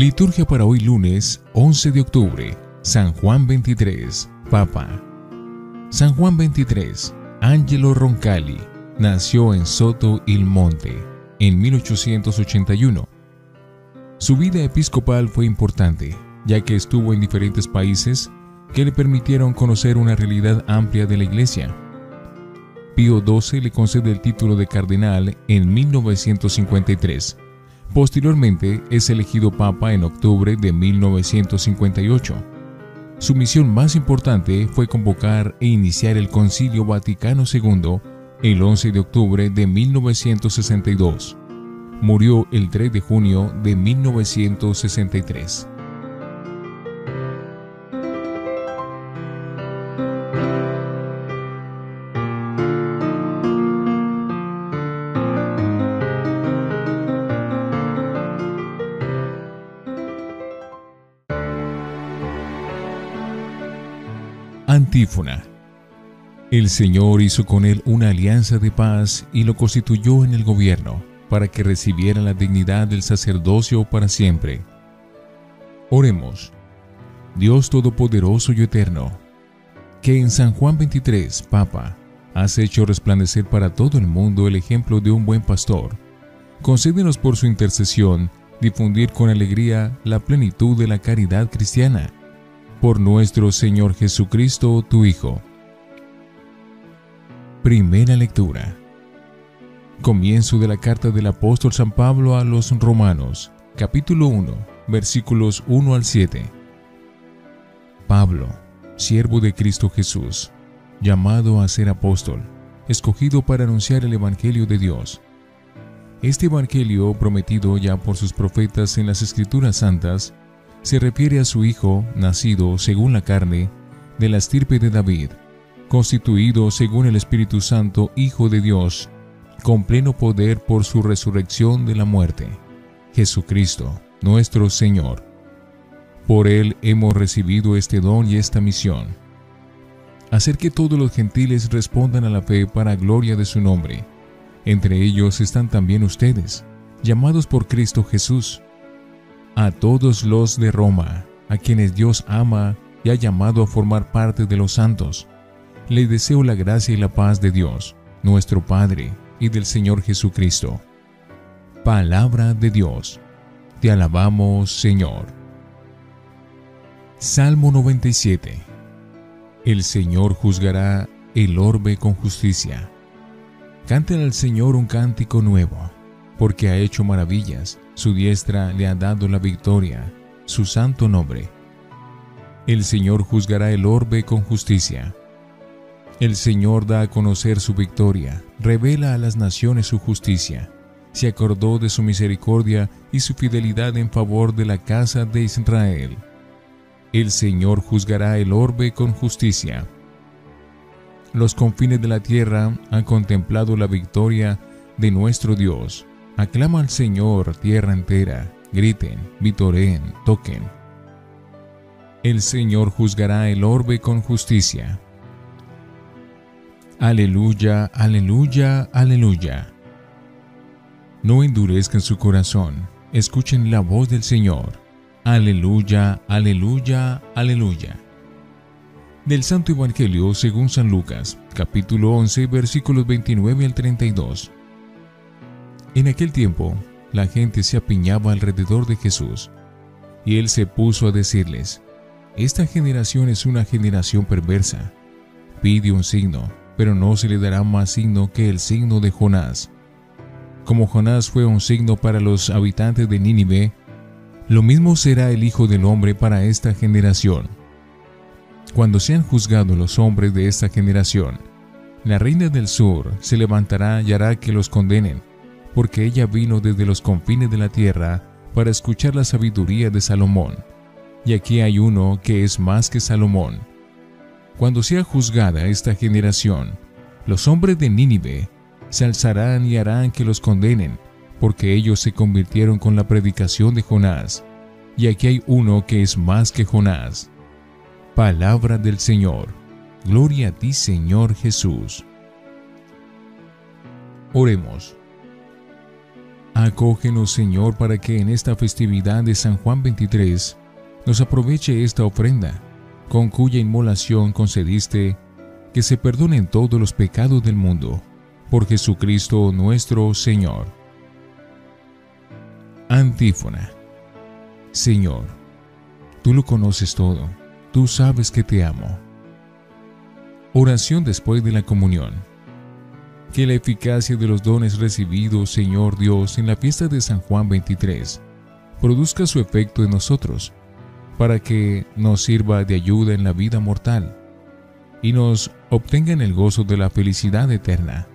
Liturgia para hoy lunes 11 de octubre. San Juan 23, Papa. San Juan 23, Angelo Roncalli, nació en Soto il Monte en 1881. Su vida episcopal fue importante, ya que estuvo en diferentes países que le permitieron conocer una realidad amplia de la Iglesia. Pío XII le concede el título de cardenal en 1953 Posteriormente es elegido papa en octubre de 1958. Su misión más importante fue convocar e iniciar el Concilio Vaticano II el 11 de octubre de 1962. Murió el 3 de junio de 1963. El Señor hizo con él una alianza de paz y lo constituyó en el gobierno, para que recibiera la dignidad del sacerdocio para siempre. Oremos. Dios Todopoderoso y Eterno, que en San Juan 23, Papa, has hecho resplandecer para todo el mundo el ejemplo de un buen pastor, concédenos por su intercesión difundir con alegría la plenitud de la caridad cristiana por nuestro Señor Jesucristo, tu Hijo. Primera lectura. Comienzo de la carta del apóstol San Pablo a los Romanos, capítulo 1, versículos 1 al 7. Pablo, siervo de Cristo Jesús, llamado a ser apóstol, escogido para anunciar el Evangelio de Dios. Este Evangelio, prometido ya por sus profetas en las Escrituras Santas, se refiere a su Hijo, nacido según la carne, de la estirpe de David, constituido según el Espíritu Santo Hijo de Dios, con pleno poder por su resurrección de la muerte, Jesucristo, nuestro Señor. Por Él hemos recibido este don y esta misión, hacer que todos los gentiles respondan a la fe para gloria de su nombre. Entre ellos están también ustedes, llamados por Cristo Jesús, a todos los de Roma, a quienes Dios ama y ha llamado a formar parte de los santos. Les deseo la gracia y la paz de Dios, nuestro Padre, y del Señor Jesucristo. Palabra de Dios. Te alabamos, Señor. Salmo 97. El Señor juzgará el orbe con justicia. Canten al Señor un cántico nuevo, porque ha hecho maravillas su diestra le ha dado la victoria, su santo nombre. El Señor juzgará el orbe con justicia. El Señor da a conocer su victoria, revela a las naciones su justicia. Se acordó de su misericordia y su fidelidad en favor de la casa de Israel. El Señor juzgará el orbe con justicia. Los confines de la tierra han contemplado la victoria de nuestro Dios. Aclama al Señor tierra entera, griten, vitoreen, toquen. El Señor juzgará el orbe con justicia. Aleluya, aleluya, aleluya. No endurezcan su corazón, escuchen la voz del Señor. Aleluya, aleluya, aleluya. Del Santo Evangelio según San Lucas, capítulo 11, versículos 29 al 32. En aquel tiempo, la gente se apiñaba alrededor de Jesús, y él se puso a decirles, Esta generación es una generación perversa. Pide un signo, pero no se le dará más signo que el signo de Jonás. Como Jonás fue un signo para los habitantes de Nínive, lo mismo será el Hijo del Hombre para esta generación. Cuando sean juzgados los hombres de esta generación, la reina del sur se levantará y hará que los condenen porque ella vino desde los confines de la tierra para escuchar la sabiduría de Salomón. Y aquí hay uno que es más que Salomón. Cuando sea juzgada esta generación, los hombres de Nínive se alzarán y harán que los condenen, porque ellos se convirtieron con la predicación de Jonás. Y aquí hay uno que es más que Jonás. Palabra del Señor. Gloria a ti, Señor Jesús. Oremos. Acógenos, Señor, para que en esta festividad de San Juan 23 nos aproveche esta ofrenda, con cuya inmolación concediste que se perdonen todos los pecados del mundo, por Jesucristo nuestro Señor. Antífona. Señor, tú lo conoces todo, tú sabes que te amo. Oración después de la comunión. Que la eficacia de los dones recibidos, Señor Dios, en la fiesta de San Juan 23, produzca su efecto en nosotros, para que nos sirva de ayuda en la vida mortal y nos obtenga en el gozo de la felicidad eterna.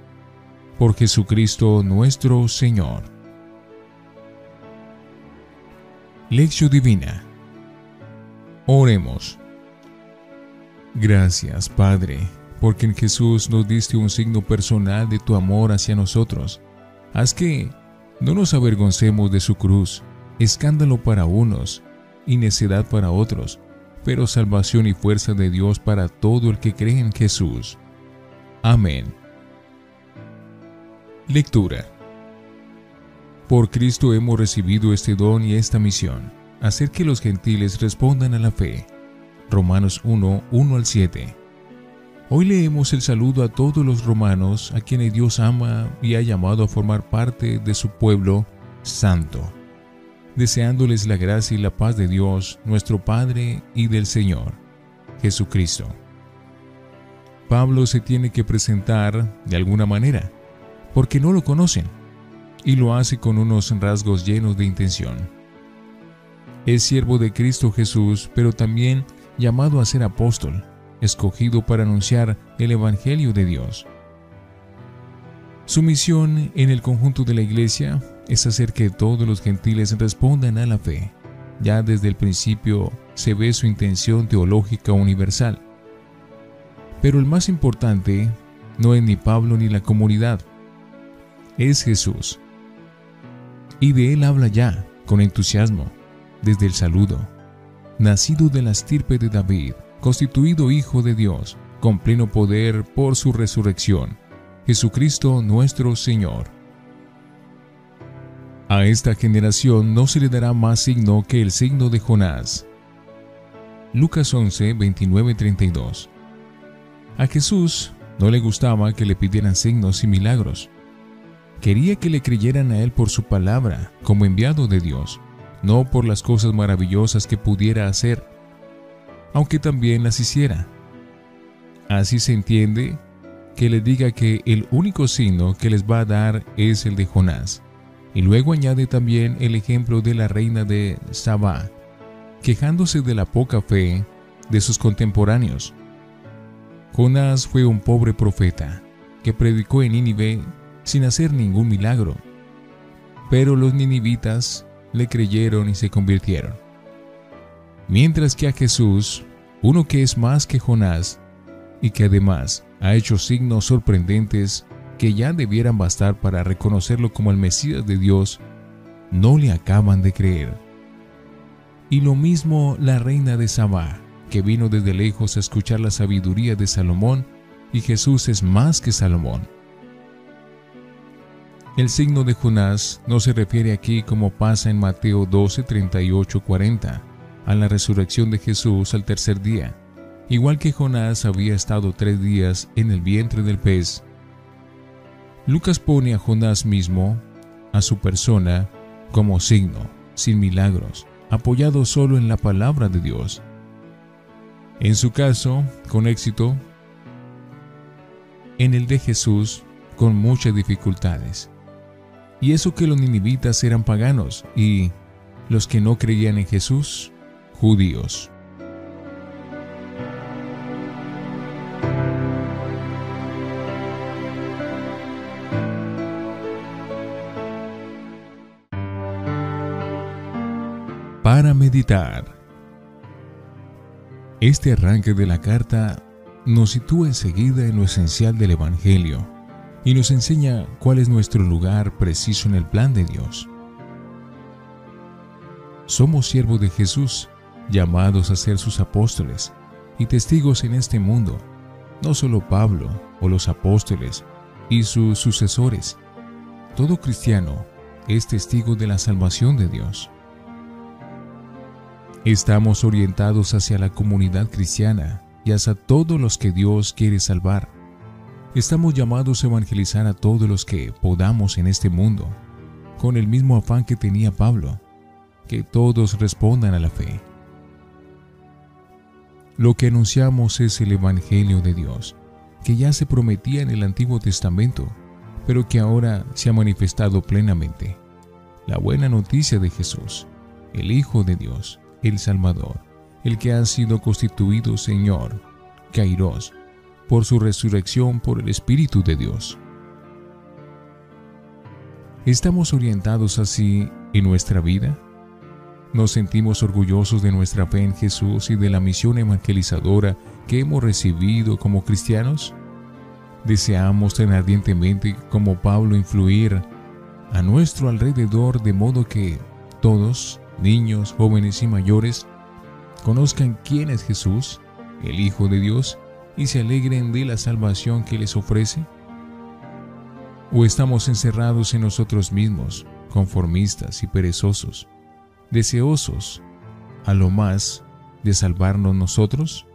Por Jesucristo nuestro Señor. Lección Divina. Oremos. Gracias, Padre, porque en Jesús nos diste un signo personal de tu amor hacia nosotros. Haz que no nos avergoncemos de su cruz, escándalo para unos y necedad para otros, pero salvación y fuerza de Dios para todo el que cree en Jesús. Amén. Lectura. Por Cristo hemos recibido este don y esta misión, hacer que los gentiles respondan a la fe. Romanos 1, 1 al 7. Hoy leemos el saludo a todos los romanos a quienes Dios ama y ha llamado a formar parte de su pueblo santo deseándoles la gracia y la paz de Dios, nuestro Padre y del Señor, Jesucristo. Pablo se tiene que presentar de alguna manera, porque no lo conocen, y lo hace con unos rasgos llenos de intención. Es siervo de Cristo Jesús, pero también llamado a ser apóstol, escogido para anunciar el Evangelio de Dios. Su misión en el conjunto de la iglesia es hacer que todos los gentiles respondan a la fe. Ya desde el principio se ve su intención teológica universal. Pero el más importante no es ni Pablo ni la comunidad, es Jesús. Y de él habla ya, con entusiasmo, desde el saludo. Nacido de la estirpe de David, constituido Hijo de Dios, con pleno poder por su resurrección, Jesucristo nuestro Señor a esta generación no se le dará más signo que el signo de Jonás. Lucas 11, 29, 32. A Jesús no le gustaba que le pidieran signos y milagros. Quería que le creyeran a Él por su palabra, como enviado de Dios, no por las cosas maravillosas que pudiera hacer, aunque también las hiciera. Así se entiende que le diga que el único signo que les va a dar es el de Jonás. Y luego añade también el ejemplo de la reina de Sabá, quejándose de la poca fe de sus contemporáneos. Jonás fue un pobre profeta que predicó en Nínive sin hacer ningún milagro, pero los ninivitas le creyeron y se convirtieron. Mientras que a Jesús, uno que es más que Jonás y que además ha hecho signos sorprendentes que ya debieran bastar para reconocerlo como el Mesías de Dios, no le acaban de creer. Y lo mismo la reina de Sabá, que vino desde lejos a escuchar la sabiduría de Salomón, y Jesús es más que Salomón. El signo de Jonás no se refiere aquí como pasa en Mateo 12, 38, 40, a la resurrección de Jesús al tercer día. Igual que Jonás había estado tres días en el vientre del pez, Lucas pone a Jonás mismo, a su persona, como signo, sin milagros, apoyado solo en la palabra de Dios. En su caso, con éxito, en el de Jesús, con muchas dificultades. Y eso que los ninivitas eran paganos y los que no creían en Jesús, judíos. para meditar. Este arranque de la carta nos sitúa enseguida en lo esencial del Evangelio y nos enseña cuál es nuestro lugar preciso en el plan de Dios. Somos siervos de Jesús, llamados a ser sus apóstoles y testigos en este mundo, no solo Pablo o los apóstoles y sus sucesores. Todo cristiano es testigo de la salvación de Dios. Estamos orientados hacia la comunidad cristiana y hacia todos los que Dios quiere salvar. Estamos llamados a evangelizar a todos los que podamos en este mundo, con el mismo afán que tenía Pablo, que todos respondan a la fe. Lo que anunciamos es el Evangelio de Dios, que ya se prometía en el Antiguo Testamento, pero que ahora se ha manifestado plenamente. La buena noticia de Jesús, el Hijo de Dios, el Salvador, el que ha sido constituido Señor, Kairos, por su resurrección por el Espíritu de Dios. ¿Estamos orientados así en nuestra vida? Nos sentimos orgullosos de nuestra fe en Jesús y de la misión evangelizadora que hemos recibido como cristianos. Deseamos tan ardientemente como Pablo influir a nuestro alrededor de modo que todos, niños, jóvenes y mayores, conozcan quién es Jesús, el Hijo de Dios, y se alegren de la salvación que les ofrece? ¿O estamos encerrados en nosotros mismos, conformistas y perezosos? Deseosos a lo más de salvarnos nosotros?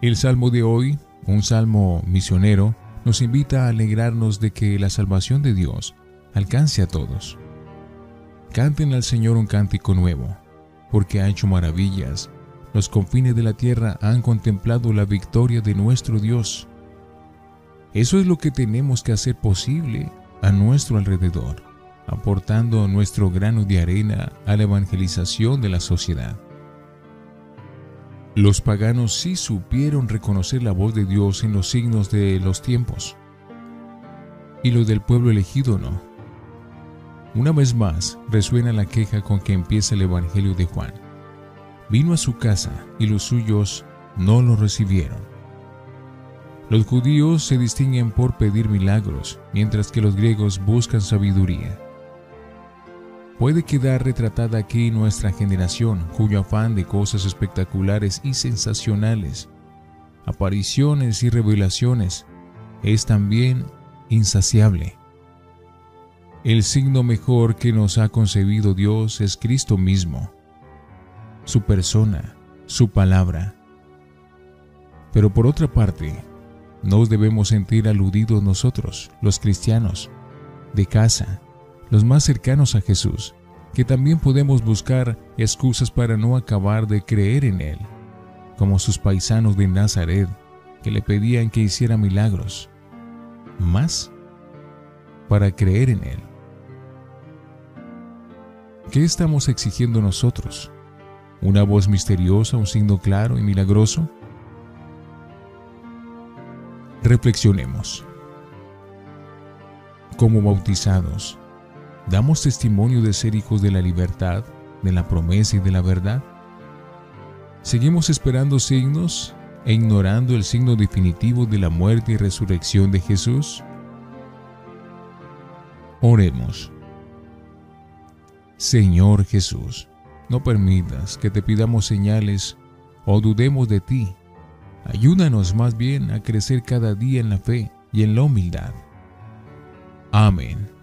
El salmo de hoy, un salmo misionero, nos invita a alegrarnos de que la salvación de Dios alcance a todos. Canten al Señor un cántico nuevo, porque ha hecho maravillas. Los confines de la tierra han contemplado la victoria de nuestro Dios. Eso es lo que tenemos que hacer posible a nuestro alrededor aportando nuestro grano de arena a la evangelización de la sociedad. Los paganos sí supieron reconocer la voz de Dios en los signos de los tiempos, y los del pueblo elegido no. Una vez más resuena la queja con que empieza el Evangelio de Juan. Vino a su casa y los suyos no lo recibieron. Los judíos se distinguen por pedir milagros, mientras que los griegos buscan sabiduría puede quedar retratada aquí nuestra generación, cuyo afán de cosas espectaculares y sensacionales, apariciones y revelaciones, es también insaciable. El signo mejor que nos ha concebido Dios es Cristo mismo, su persona, su palabra. Pero por otra parte, nos debemos sentir aludidos nosotros, los cristianos, de casa, los más cercanos a Jesús, que también podemos buscar excusas para no acabar de creer en Él, como sus paisanos de Nazaret, que le pedían que hiciera milagros, más para creer en Él. ¿Qué estamos exigiendo nosotros? ¿Una voz misteriosa, un signo claro y milagroso? Reflexionemos. Como bautizados, ¿Damos testimonio de ser hijos de la libertad, de la promesa y de la verdad? ¿Seguimos esperando signos e ignorando el signo definitivo de la muerte y resurrección de Jesús? Oremos. Señor Jesús, no permitas que te pidamos señales o dudemos de ti. Ayúdanos más bien a crecer cada día en la fe y en la humildad. Amén.